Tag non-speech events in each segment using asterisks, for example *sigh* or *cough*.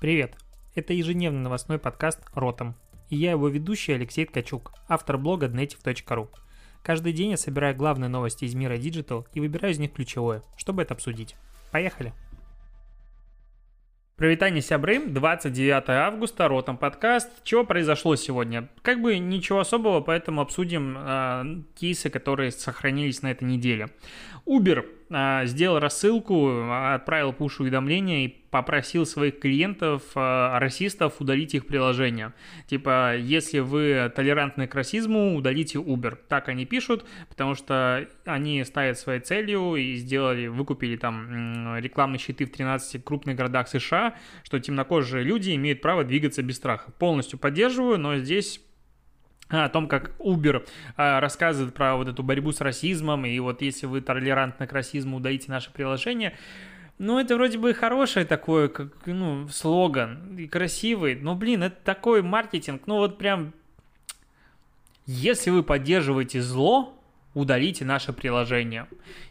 Привет! Это ежедневный новостной подкаст «Ротом». И я его ведущий Алексей Ткачук, автор блога dnetiv.ru. Каждый день я собираю главные новости из мира Digital и выбираю из них ключевое, чтобы это обсудить. Поехали! Привитание, сябры, 29 августа, Ротом подкаст. Чего произошло сегодня? Как бы ничего особого, поэтому обсудим э, кейсы, которые сохранились на этой неделе. Uber сделал рассылку, отправил пуш-уведомления и попросил своих клиентов, э, расистов, удалить их приложение. Типа, если вы толерантны к расизму, удалите Uber. Так они пишут, потому что они ставят своей целью и сделали, выкупили там рекламные щиты в 13 крупных городах США, что темнокожие люди имеют право двигаться без страха. Полностью поддерживаю, но здесь *laughs* о том, как Uber а, рассказывает про вот эту борьбу с расизмом, и вот если вы толерантны к расизму, удалите наше приложение. Ну, это вроде бы хороший такой, как, ну, слоган, и красивый, но, блин, это такой маркетинг, ну, вот прям, если вы поддерживаете зло, удалите наше приложение.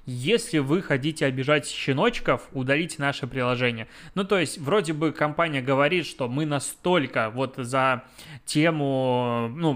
Если вы хотите обижать щеночков, удалите наше приложение. Ну, то есть, вроде бы компания говорит, что мы настолько вот за тему, ну,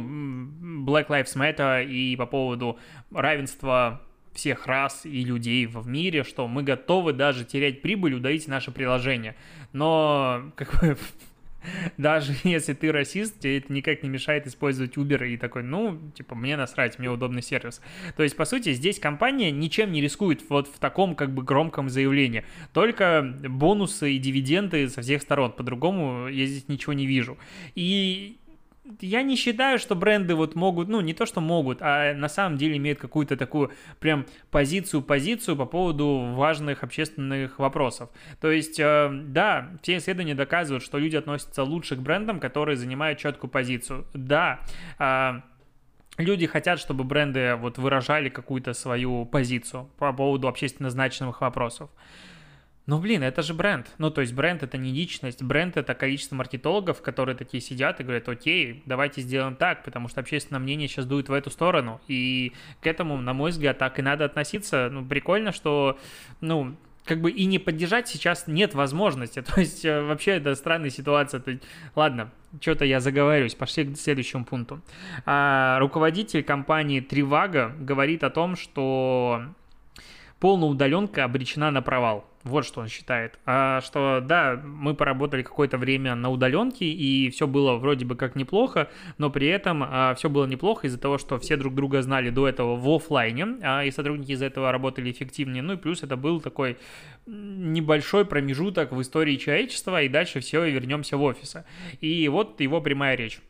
Black Lives Matter и по поводу равенства всех рас и людей в мире, что мы готовы даже терять прибыль, удалить наше приложение. Но, как бы, *laughs* *laughs* даже если ты расист, тебе это никак не мешает использовать Uber и такой, ну, типа, мне насрать, мне удобный сервис. То есть, по сути, здесь компания ничем не рискует вот в таком как бы громком заявлении. Только бонусы и дивиденды со всех сторон. По-другому я здесь ничего не вижу. И я не считаю, что бренды вот могут, ну, не то, что могут, а на самом деле имеют какую-то такую прям позицию-позицию по поводу важных общественных вопросов. То есть, э, да, все исследования доказывают, что люди относятся лучше к брендам, которые занимают четкую позицию. Да, э, люди хотят, чтобы бренды вот выражали какую-то свою позицию по поводу общественно значимых вопросов. Ну, блин, это же бренд. Ну, то есть бренд это не личность, бренд это количество маркетологов, которые такие сидят и говорят, окей, давайте сделаем так, потому что общественное мнение сейчас дует в эту сторону. И к этому, на мой взгляд, так и надо относиться. Ну, прикольно, что, ну, как бы и не поддержать сейчас нет возможности. *laughs* То есть э, вообще это странная ситуация. То есть, ладно, что-то я заговорюсь. Пошли к следующему пункту. А, руководитель компании Trivago говорит о том, что полная удаленка обречена на провал. Вот что он считает. А, что да, мы поработали какое-то время на удаленке, и все было вроде бы как неплохо, но при этом а, все было неплохо из-за того, что все друг друга знали до этого в офлайне, а, и сотрудники из-за этого работали эффективнее. Ну и плюс это был такой небольшой промежуток в истории человечества, и дальше все, вернемся в офисы. И вот его прямая речь.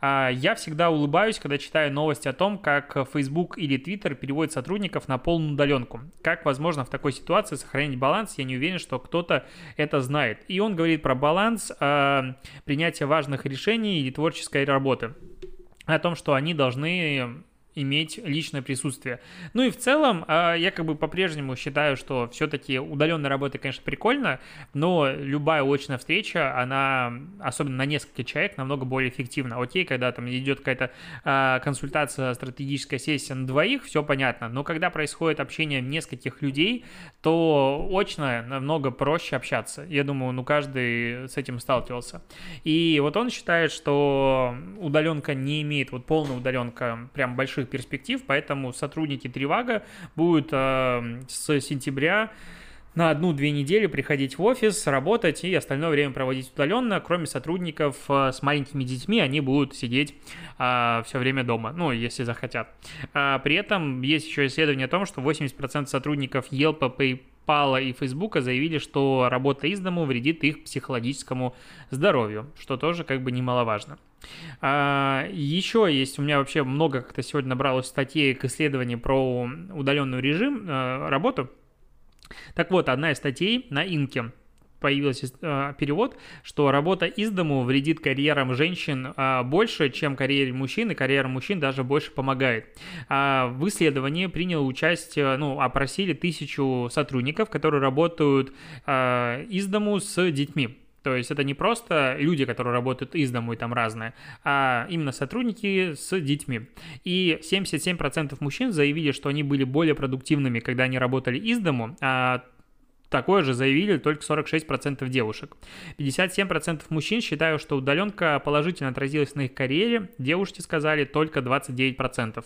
А, я всегда улыбаюсь, когда читаю новости о том, как Facebook или Twitter переводят сотрудников на полную удаленку. Как возможно в такой ситуации сохранить баланс, я не уверен, что кто-то это знает. И он говорит про баланс э, принятия важных решений и творческой работы о том, что они должны иметь личное присутствие. Ну и в целом, а, я как бы по-прежнему считаю, что все-таки удаленная работа, конечно, прикольно, но любая очная встреча, она, особенно на несколько человек, намного более эффективна. Окей, когда там идет какая-то а, консультация, стратегическая сессия на двоих, все понятно, но когда происходит общение нескольких людей, то очно намного проще общаться. Я думаю, ну каждый с этим сталкивался. И вот он считает, что удаленка не имеет, вот полная удаленка прям больших больших перспектив, поэтому сотрудники Тривага будут э, с сентября на одну-две недели приходить в офис, работать и остальное время проводить удаленно. Кроме сотрудников э, с маленькими детьми, они будут сидеть а, все время дома, ну, если захотят. А, при этом есть еще исследование о том, что 80% сотрудников Yelp, PayPal и Facebook заявили, что работа из дому вредит их психологическому здоровью, что тоже как бы немаловажно. А, еще есть, у меня вообще много как-то сегодня набралось статей к исследованию про удаленный режим, а, работу. Так вот, одна из статей на Инке появился э, перевод, что работа из дому вредит карьерам женщин э, больше, чем карьере мужчин, и карьера мужчин даже больше помогает. А в исследовании приняло участие, ну, опросили тысячу сотрудников, которые работают э, из дому с детьми. То есть это не просто люди, которые работают из дому и там разные, а именно сотрудники с детьми. И 77% мужчин заявили, что они были более продуктивными, когда они работали из дому, а Такое же заявили только 46% девушек. 57% мужчин считают, что удаленка положительно отразилась на их карьере, девушки сказали только 29%.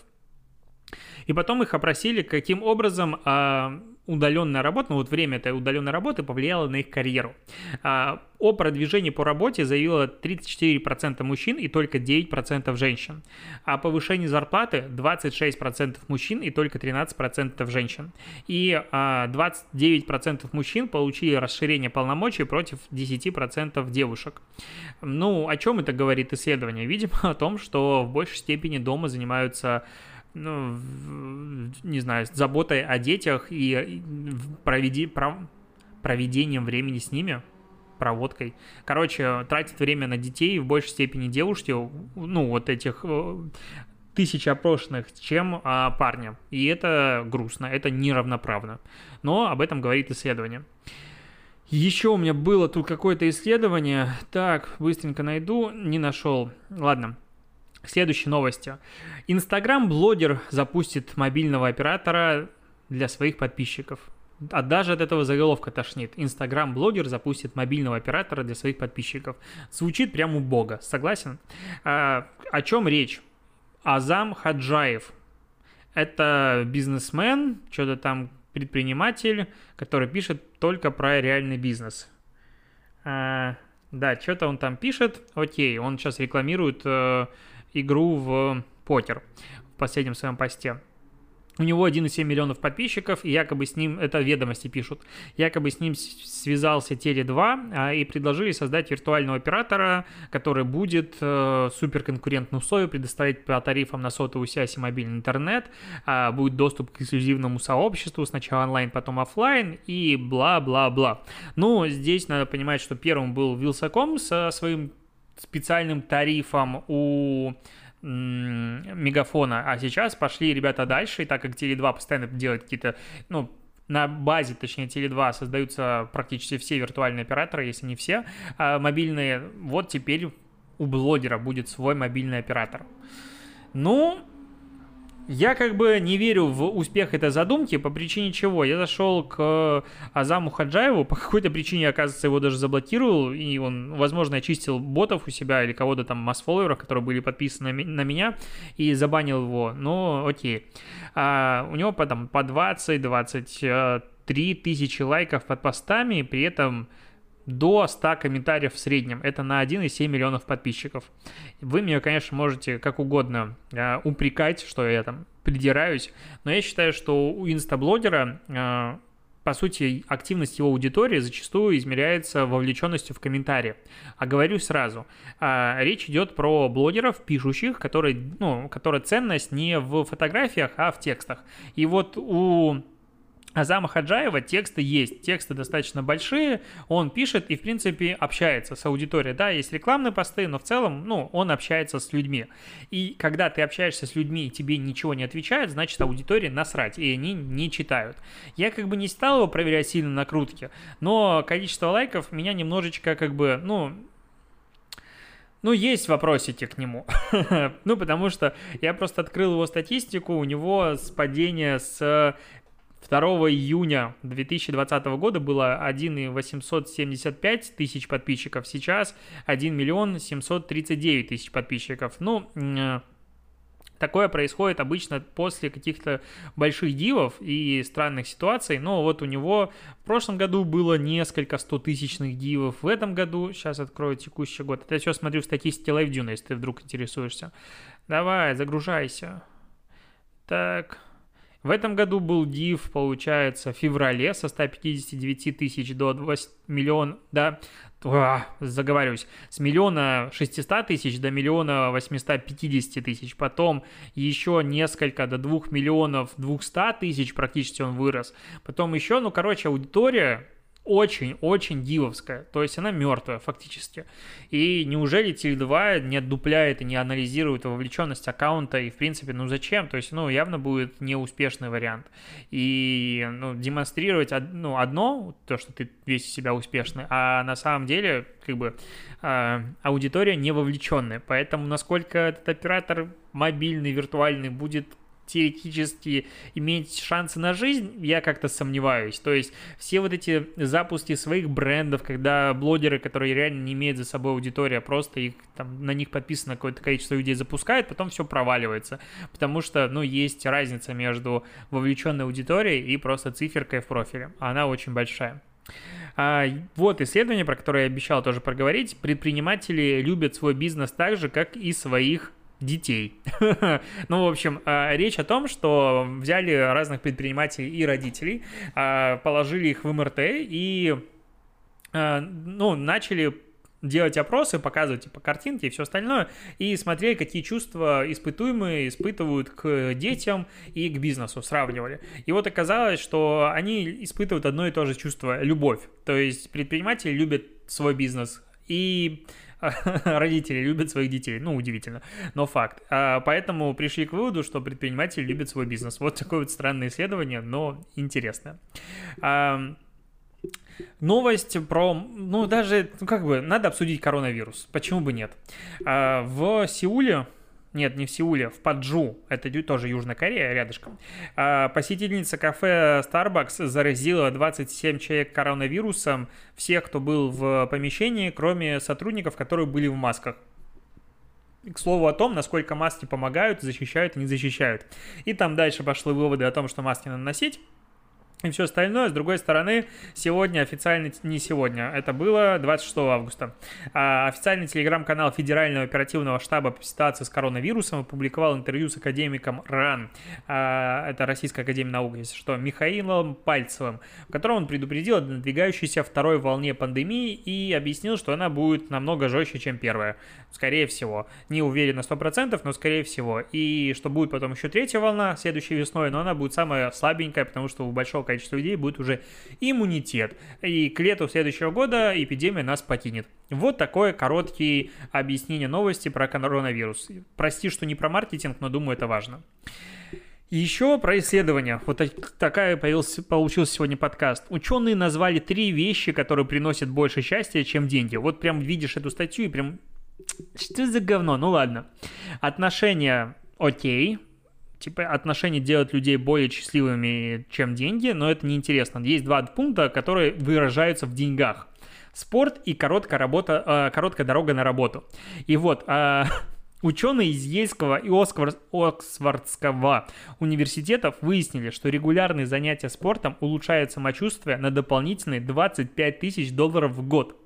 И потом их опросили, каким образом а, удаленная работа, ну вот время этой удаленной работы повлияло на их карьеру. А, о продвижении по работе заявило 34% мужчин и только 9% женщин. О повышении зарплаты 26% мужчин и только 13% женщин. И а, 29% мужчин получили расширение полномочий против 10% девушек. Ну, о чем это говорит исследование? Видимо, о том, что в большей степени дома занимаются ну, не знаю, заботой о детях и проведи, пров, проведением времени с ними, проводкой. Короче, тратит время на детей в большей степени девушки, ну, вот этих э, тысяч опрошенных, чем а, парня. И это грустно, это неравноправно. Но об этом говорит исследование. Еще у меня было тут какое-то исследование. Так, быстренько найду. Не нашел. Ладно. Следующие новости. Инстаграм-блогер запустит мобильного оператора для своих подписчиков. А даже от этого заголовка тошнит. Инстаграм-блогер запустит мобильного оператора для своих подписчиков. Звучит прямо убого, согласен? А, о чем речь? Азам Хаджаев. Это бизнесмен, что-то там предприниматель, который пишет только про реальный бизнес. А, да, что-то он там пишет. Окей, он сейчас рекламирует э, игру в покер в последнем своем посте. У него 1,7 миллионов подписчиков, и якобы с ним, это ведомости пишут, якобы с ним связался Теле2 а, и предложили создать виртуального оператора, который будет э, суперконкурентную условия предоставить по тарифам на сотовую связь и мобильный интернет, э, будет доступ к эксклюзивному сообществу, сначала онлайн, потом офлайн и бла-бла-бла. Ну, здесь надо понимать, что первым был Вилсаком со своим специальным тарифом у мегафона, а сейчас пошли ребята дальше, и так как Теле2 постоянно делает какие-то, ну, на базе, точнее, Теле2 создаются практически все виртуальные операторы, если не все, а мобильные, вот теперь у блогера будет свой мобильный оператор. Ну, я как бы не верю в успех этой задумки, по причине чего? Я зашел к Азаму Хаджаеву, по какой-то причине, оказывается, его даже заблокировал, и он, возможно, очистил ботов у себя или кого-то там масс-фолловеров, которые были подписаны на меня, и забанил его. Ну, окей. А, у него потом по 20-23 тысячи лайков под постами, при этом до 100 комментариев в среднем. Это на 1,7 миллионов подписчиков. Вы меня, конечно, можете как угодно э, упрекать, что я там придираюсь, но я считаю, что у инстаблогера э, по сути, активность его аудитории зачастую измеряется вовлеченностью в комментарии. А говорю сразу, а, речь идет про блогеров, пишущих, которые, ну, которая ценность не в фотографиях, а в текстах. И вот у Азама Хаджаева тексты есть, тексты достаточно большие, он пишет и, в принципе, общается с аудиторией. Да, есть рекламные посты, но в целом, ну, он общается с людьми. И когда ты общаешься с людьми и тебе ничего не отвечают, значит, аудитории насрать, и они не читают. Я как бы не стал его проверять сильно на крутке, но количество лайков меня немножечко как бы, ну, ну, есть вопросики к нему. *laughs* ну, потому что я просто открыл его статистику, у него падение с 2 июня 2020 года было 1 875 тысяч подписчиков, сейчас 1 миллион 739 тысяч подписчиков. Ну, э, Такое происходит обычно после каких-то больших дивов и странных ситуаций. Но вот у него в прошлом году было несколько стотысячных дивов. В этом году, сейчас открою текущий год. Это я все смотрю в статистике LiveDune, если ты вдруг интересуешься. Давай, загружайся. Так, в этом году был див, получается, в феврале со 159 тысяч до 8 миллион, да, а, заговариваюсь, с миллиона 600 тысяч до миллиона 850 тысяч. Потом еще несколько до 2 миллионов 200 тысяч практически он вырос. Потом еще, ну, короче, аудитория очень-очень дивовская, то есть она мертвая фактически. И неужели Теле2 не отдупляет и не анализирует вовлеченность аккаунта и в принципе, ну зачем? То есть, ну явно будет неуспешный вариант. И ну, демонстрировать ну, одно, то, что ты весь себя успешный, а на самом деле как бы э, аудитория не вовлеченная. Поэтому насколько этот оператор мобильный, виртуальный будет теоретически иметь шансы на жизнь, я как-то сомневаюсь. То есть все вот эти запуски своих брендов, когда блогеры, которые реально не имеют за собой аудиторию, а просто их, там, на них подписано какое-то количество людей запускают, потом все проваливается. Потому что, ну, есть разница между вовлеченной аудиторией и просто циферкой в профиле. Она очень большая. А, вот исследование, про которое я обещал тоже проговорить. Предприниматели любят свой бизнес так же, как и своих детей. *laughs* ну, в общем, а, речь о том, что взяли разных предпринимателей и родителей, а, положили их в МРТ и а, ну, начали делать опросы, показывать типа картинки и все остальное, и смотрели, какие чувства испытуемые испытывают к детям и к бизнесу, сравнивали. И вот оказалось, что они испытывают одно и то же чувство – любовь. То есть предприниматели любят свой бизнес, и *laughs* родители любят своих детей. Ну, удивительно, но факт. А, поэтому пришли к выводу, что предприниматели любят свой бизнес. Вот такое вот странное исследование, но интересное. А, новость про, ну даже, ну как бы, надо обсудить коронавирус. Почему бы нет? А, в Сеуле нет, не в Сеуле, в Паджу, это тоже Южная Корея, рядышком. А, посетительница кафе Starbucks заразила 27 человек коронавирусом, всех, кто был в помещении, кроме сотрудников, которые были в масках. К слову о том, насколько маски помогают, защищают и не защищают. И там дальше пошли выводы о том, что маски надо носить и все остальное. С другой стороны, сегодня официально, не сегодня, это было 26 августа, а официальный телеграм-канал Федерального оперативного штаба по ситуации с коронавирусом опубликовал интервью с академиком РАН, а, это Российская академия наук, если что, Михаилом Пальцевым, в котором он предупредил о надвигающейся второй волне пандемии и объяснил, что она будет намного жестче, чем первая, скорее всего. Не уверен на 100%, но скорее всего. И что будет потом еще третья волна следующей весной, но она будет самая слабенькая, потому что у большого количество людей будет уже иммунитет. И к лету следующего года эпидемия нас покинет. Вот такое короткие объяснение новости про коронавирус. Прости, что не про маркетинг, но думаю, это важно. Еще про исследования. Вот такая появился, получился сегодня подкаст. Ученые назвали три вещи, которые приносят больше счастья, чем деньги. Вот прям видишь эту статью и прям... Что за говно? Ну ладно. Отношения окей, типа отношения делают людей более счастливыми, чем деньги, но это неинтересно. Есть два пункта, которые выражаются в деньгах. Спорт и короткая работа, э, короткая дорога на работу. И вот, э, *laughs* Ученые из Ельского и Оксфордского университетов выяснили, что регулярные занятия спортом улучшают самочувствие на дополнительные 25 тысяч долларов в год.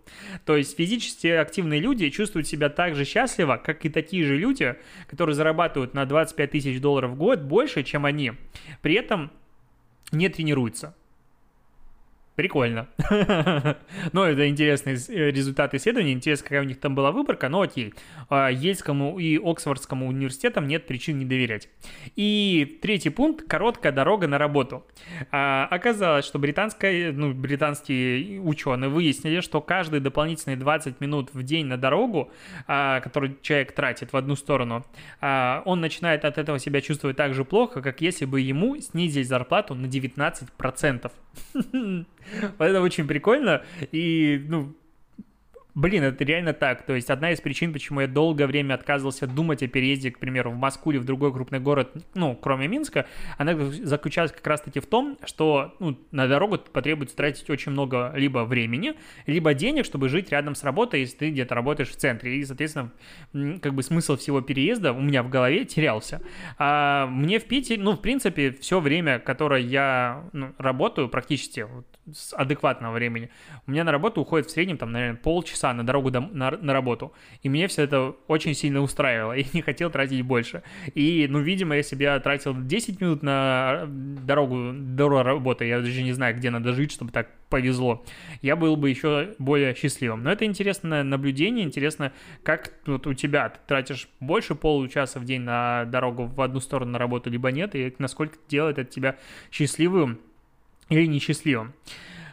То есть физически активные люди чувствуют себя так же счастливо, как и такие же люди, которые зарабатывают на 25 тысяч долларов в год больше, чем они. При этом не тренируются. Прикольно. *laughs* но это интересный э, результат исследования. Интересно, какая у них там была выборка, но окей. А, Ельскому и Оксфордскому университетам нет причин не доверять. И третий пункт – короткая дорога на работу. А, оказалось, что британская, ну, британские ученые выяснили, что каждые дополнительные 20 минут в день на дорогу, а, который человек тратит в одну сторону, он начинает от этого себя чувствовать так же плохо, как если бы ему снизили зарплату на 19%. *laughs* Это очень прикольно. И, ну, Блин, это реально так. То есть одна из причин, почему я долгое время отказывался думать о переезде, к примеру, в Москву или в другой крупный город, ну, кроме Минска, она заключалась как раз-таки в том, что ну, на дорогу потребуется тратить очень много либо времени, либо денег, чтобы жить рядом с работой, если ты где-то работаешь в центре. И, соответственно, как бы смысл всего переезда у меня в голове терялся. А мне в Питере, ну, в принципе, все время, которое я ну, работаю, практически вот, с адекватного времени, у меня на работу уходит в среднем, там, наверное, полчаса часа на дорогу до, на, на работу. И мне все это очень сильно устраивало, *laughs* и не хотел тратить больше. И, ну, видимо, если бы я тратил 10 минут на дорогу до работы, я даже не знаю, где надо жить, чтобы так повезло, я был бы еще более счастливым. Но это интересное наблюдение, интересно, как вот у тебя ты тратишь больше получаса в день на дорогу в одну сторону на работу, либо нет, и насколько делает это тебя счастливым или несчастливым.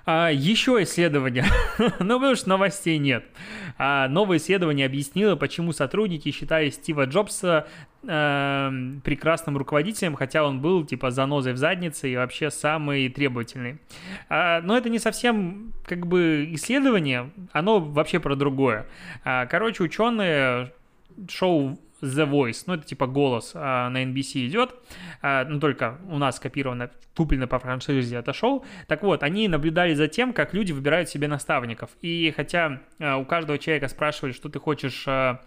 А, еще исследование, *laughs* ну потому что новостей нет. А, новое исследование объяснило, почему сотрудники считали Стива Джобса э, прекрасным руководителем, хотя он был типа занозой в заднице и вообще самый требовательный. А, но это не совсем как бы исследование, оно вообще про другое. А, короче, ученые шоу The Voice, ну, это типа голос а, на NBC идет, а, ну, только у нас копировано, куплено по франшизе, отошел. Так вот, они наблюдали за тем, как люди выбирают себе наставников. И хотя а, у каждого человека спрашивали, что ты хочешь... А,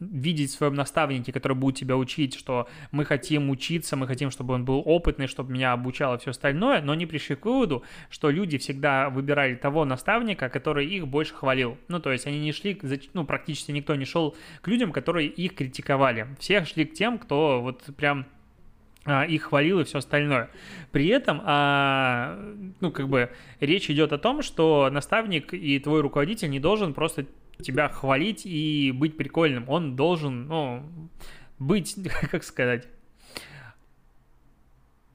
видеть в своем наставнике, который будет тебя учить, что мы хотим учиться, мы хотим, чтобы он был опытный, чтобы меня обучало все остальное, но они пришли к выводу, что люди всегда выбирали того наставника, который их больше хвалил. Ну, то есть они не шли, ну, практически никто не шел к людям, которые их критиковали. Все шли к тем, кто вот прям а, их хвалил и все остальное. При этом, а, ну, как бы, речь идет о том, что наставник и твой руководитель не должен просто тебя хвалить и быть прикольным. Он должен, ну, быть, *laughs* как сказать,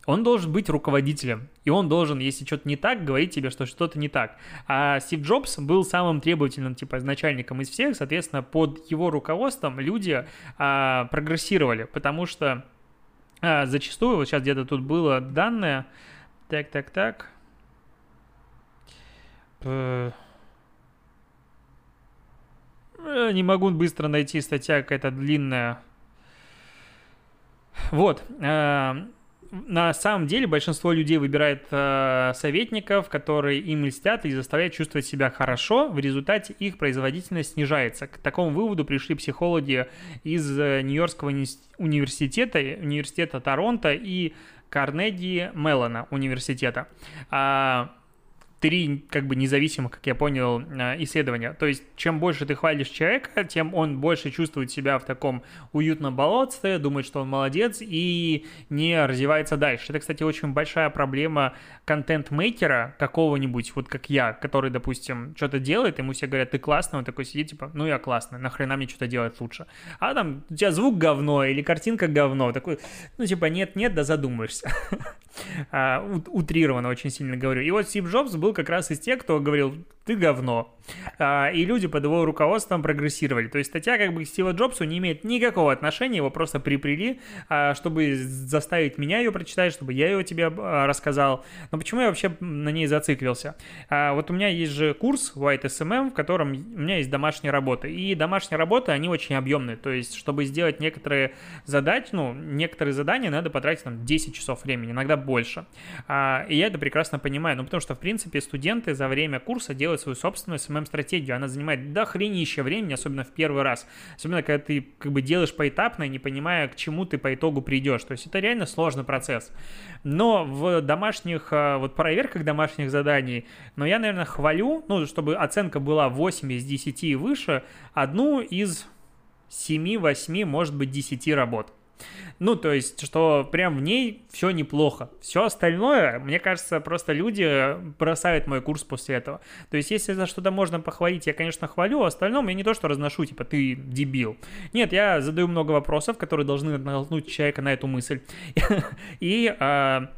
он должен быть руководителем, и он должен, если что-то не так, говорить тебе, что что-то не так. А Стив Джобс был самым требовательным, типа, начальником из всех, соответственно, под его руководством люди а, прогрессировали, потому что а, зачастую, вот сейчас где-то тут было данное, так, так, так, Э, не могу быстро найти, статья какая-то длинная. Вот. Э, на самом деле большинство людей выбирает э, советников, которые им льстят и заставляют чувствовать себя хорошо. В результате их производительность снижается. К такому выводу пришли психологи из Нью-Йоркского университета, университета Торонто и Карнеги Меллона университета. Три как бы независимых, как я понял, э, исследования. То есть, чем больше ты хвалишь человека, тем он больше чувствует себя в таком уютном болотце, думает, что он молодец и не развивается дальше. Это, кстати, очень большая проблема контент-мейкера какого-нибудь, вот как я, который, допустим, что-то делает, ему все говорят, ты классный, он такой сидит, типа, ну я классный, нахрена мне что-то делать лучше. А там у тебя звук говно или картинка говно, такой, ну типа, нет-нет, да задумаешься. *laughs* а, утрированно очень сильно говорю. И вот Стив Джобс был как раз из тех, кто говорил, ты говно. А, и люди под его руководством прогрессировали. То есть статья как бы к Стива Джобсу не имеет никакого отношения, его просто припрели, а, чтобы заставить меня ее прочитать, чтобы я ее тебе а, рассказал. Но почему я вообще на ней зациклился? Вот у меня есть же курс White SMM, в котором у меня есть домашние работы. И домашние работы, они очень объемные. То есть, чтобы сделать некоторые задачи, ну, некоторые задания надо потратить там 10 часов времени, иногда больше. И я это прекрасно понимаю. Ну, потому что, в принципе, студенты за время курса делают свою собственную SMM-стратегию. Она занимает дохренища времени, особенно в первый раз. Особенно, когда ты как бы делаешь поэтапно, не понимая, к чему ты по итогу придешь. То есть это реально сложный процесс. Но в домашних, а, вот проверках домашних заданий, но я, наверное, хвалю, ну, чтобы оценка была 8 из 10 и выше, одну из 7, 8, может быть, 10 работ. Ну, то есть, что прям в ней все неплохо. Все остальное, мне кажется, просто люди бросают мой курс после этого. То есть, если за что-то можно похвалить, я, конечно, хвалю, а остальном я не то, что разношу, типа, ты дебил. Нет, я задаю много вопросов, которые должны натолкнуть человека на эту мысль. *laughs* И а,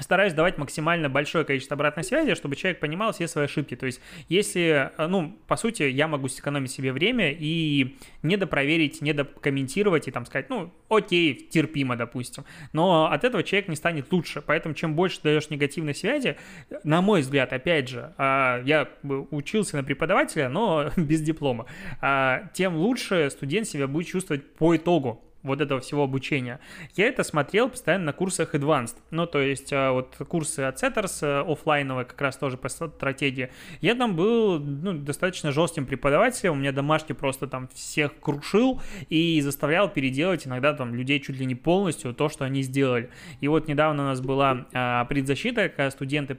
стараюсь давать максимально большое количество обратной связи, чтобы человек понимал все свои ошибки. То есть, если, э, ну, по сути, я могу сэкономить себе время и не допроверить, не докомментировать и там сказать, ну, окей, терпимо, допустим. Но от этого человек не станет лучше. Поэтому, чем больше даешь негативной связи, на мой взгляд, опять же, а, я учился на преподавателя, но *laughs* без диплома, а, тем лучше студент себя будет чувствовать по итогу вот этого всего обучения. Я это смотрел постоянно на курсах Advanced. Ну, то есть, а, вот курсы от Setters э, офлайновые, как раз тоже по стратегии. Я там был ну, достаточно жестким преподавателем, у меня домашний просто там всех крушил и заставлял переделать иногда там людей чуть ли не полностью то, что они сделали. И вот недавно у нас была а, предзащита, когда студенты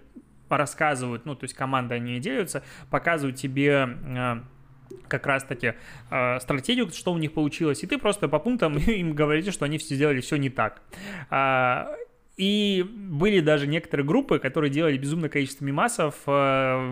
рассказывают, ну, то есть команда они делятся, показывают тебе а, как раз-таки э, стратегию, что у них получилось, и ты просто по пунктам *laughs* им говорите, что они все сделали все не так. А, и были даже некоторые группы, которые делали безумное количество мимасов, э,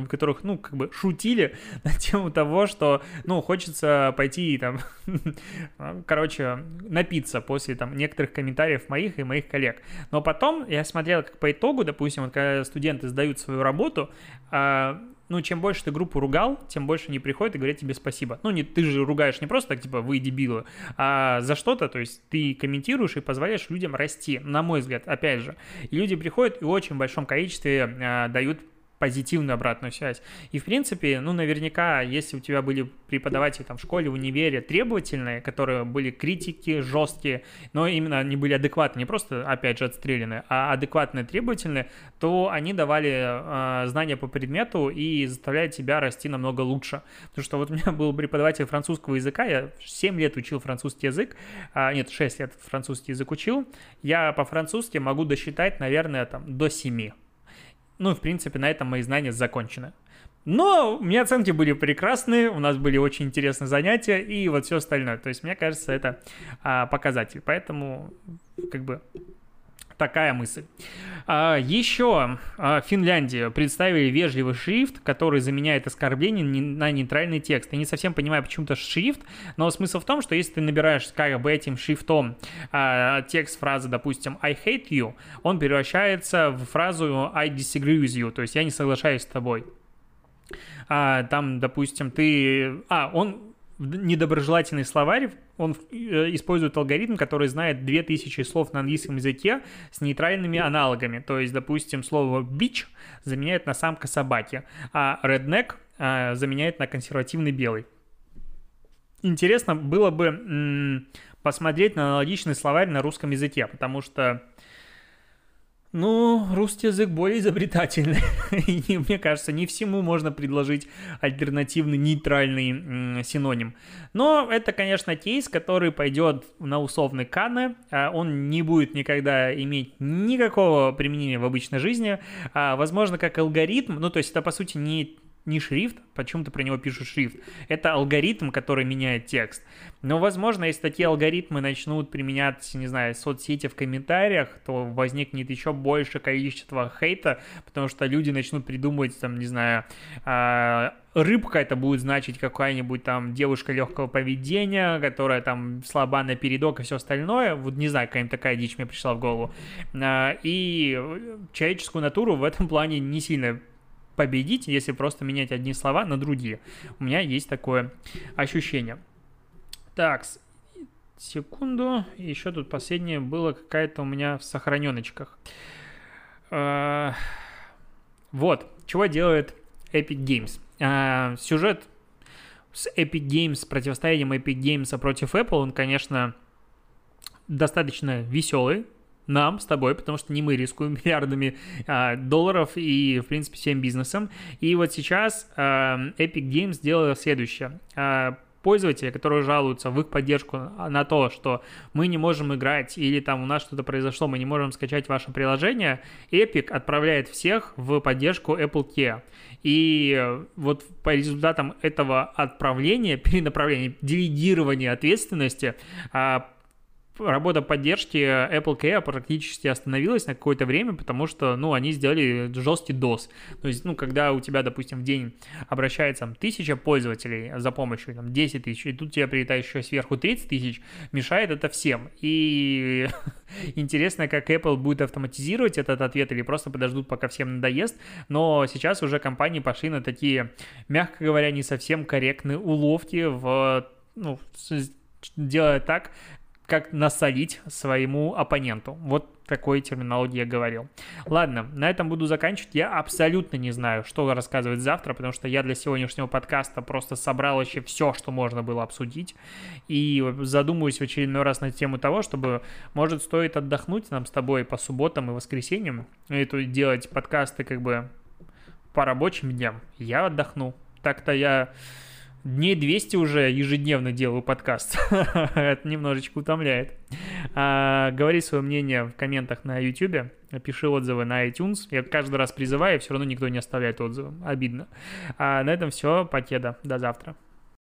в которых, ну, как бы шутили *laughs* на тему того, что, ну, хочется пойти там, *laughs* короче, напиться после там некоторых комментариев моих и моих коллег. Но потом я смотрел, как по итогу, допустим, вот когда студенты сдают свою работу, а, ну, чем больше ты группу ругал, тем больше не приходят и говорят тебе спасибо. Ну, не, ты же ругаешь не просто так, типа, вы дебилы, а за что-то, то есть ты комментируешь и позволяешь людям расти, на мой взгляд, опять же. И люди приходят и в очень большом количестве а, дают позитивную обратную связь. И, в принципе, ну, наверняка, если у тебя были преподаватели там в школе, в универе требовательные, которые были критики жесткие, но именно они были адекватные, не просто, опять же, отстреляны, а адекватные, требовательные, то они давали э, знания по предмету и заставляли тебя расти намного лучше. Потому что вот у меня был преподаватель французского языка, я 7 лет учил французский язык, а, нет, 6 лет французский язык учил, я по-французски могу досчитать, наверное, там, до 7 ну, в принципе, на этом мои знания закончены. Но у меня оценки были прекрасные, у нас были очень интересные занятия и вот все остальное. То есть, мне кажется, это а, показатель. Поэтому, как бы, Такая мысль. А, еще а, Финляндию представили вежливый шрифт, который заменяет оскорбление на нейтральный текст. Я не совсем понимаю, почему-то шрифт, но смысл в том, что если ты набираешь как бы этим шрифтом а, текст фразы, допустим, I hate you, он превращается в фразу I disagree with you, то есть я не соглашаюсь с тобой. А, там, допустим, ты... А, он недоброжелательный словарь, он э, использует алгоритм, который знает 2000 слов на английском языке с нейтральными аналогами. То есть, допустим, слово bitch заменяет на самка собаки, а redneck а, заменяет на консервативный белый. Интересно было бы посмотреть на аналогичный словарь на русском языке, потому что ну, русский язык более изобретательный. *laughs* И мне кажется, не всему можно предложить альтернативный нейтральный синоним. Но это, конечно, кейс, который пойдет на условный Кане. А он не будет никогда иметь никакого применения в обычной жизни. А, возможно, как алгоритм, ну, то есть это, по сути, не не шрифт, почему-то про него пишут шрифт, это алгоритм, который меняет текст. Но, возможно, если такие алгоритмы начнут применять, не знаю, соцсети в комментариях, то возникнет еще больше количество хейта, потому что люди начнут придумывать, там, не знаю, а, рыбка это будет значить какая-нибудь там девушка легкого поведения, которая там слаба на передок и все остальное. Вот не знаю, какая-нибудь такая дичь мне пришла в голову. А, и человеческую натуру в этом плане не сильно победить, если просто менять одни слова на другие. У меня есть такое ощущение. Так, секунду. Еще тут последнее было какая-то у меня в сохраненочках. А, вот, чего делает Epic Games. А, сюжет с Epic Games, противостоянием Epic Games против Apple, он, конечно, достаточно веселый, нам с тобой, потому что не мы рискуем *laughs* миллиардами а, долларов и, в принципе, всем бизнесом. И вот сейчас а, Epic Games сделал следующее. А, пользователи, которые жалуются в их поддержку на то, что мы не можем играть или там у нас что-то произошло, мы не можем скачать ваше приложение, Epic отправляет всех в поддержку Apple Care. И вот по результатам этого отправления, перенаправления, делегирования ответственности работа поддержки Apple Care практически остановилась на какое-то время, потому что, ну, они сделали жесткий DOS. То есть, ну, когда у тебя, допустим, в день обращается там, тысяча пользователей за помощью, там, 10 тысяч, и тут тебе прилетает еще сверху 30 тысяч, мешает это всем. И *laughs* интересно, как Apple будет автоматизировать этот ответ или просто подождут, пока всем надоест. Но сейчас уже компании пошли на такие, мягко говоря, не совсем корректные уловки в ну, делая так, как насолить своему оппоненту. Вот такой терминологии я говорил. Ладно, на этом буду заканчивать. Я абсолютно не знаю, что рассказывать завтра, потому что я для сегодняшнего подкаста просто собрал еще все, что можно было обсудить. И задумываюсь в очередной раз на тему того, чтобы, может, стоит отдохнуть нам с тобой по субботам и воскресеньям, и то делать подкасты как бы по рабочим дням. Я отдохну. Так-то я дней 200 уже ежедневно делаю подкаст. *laughs* Это немножечко утомляет. А, говори свое мнение в комментах на YouTube, пиши отзывы на iTunes. Я каждый раз призываю, все равно никто не оставляет отзывы. Обидно. А на этом все. Покеда. До завтра.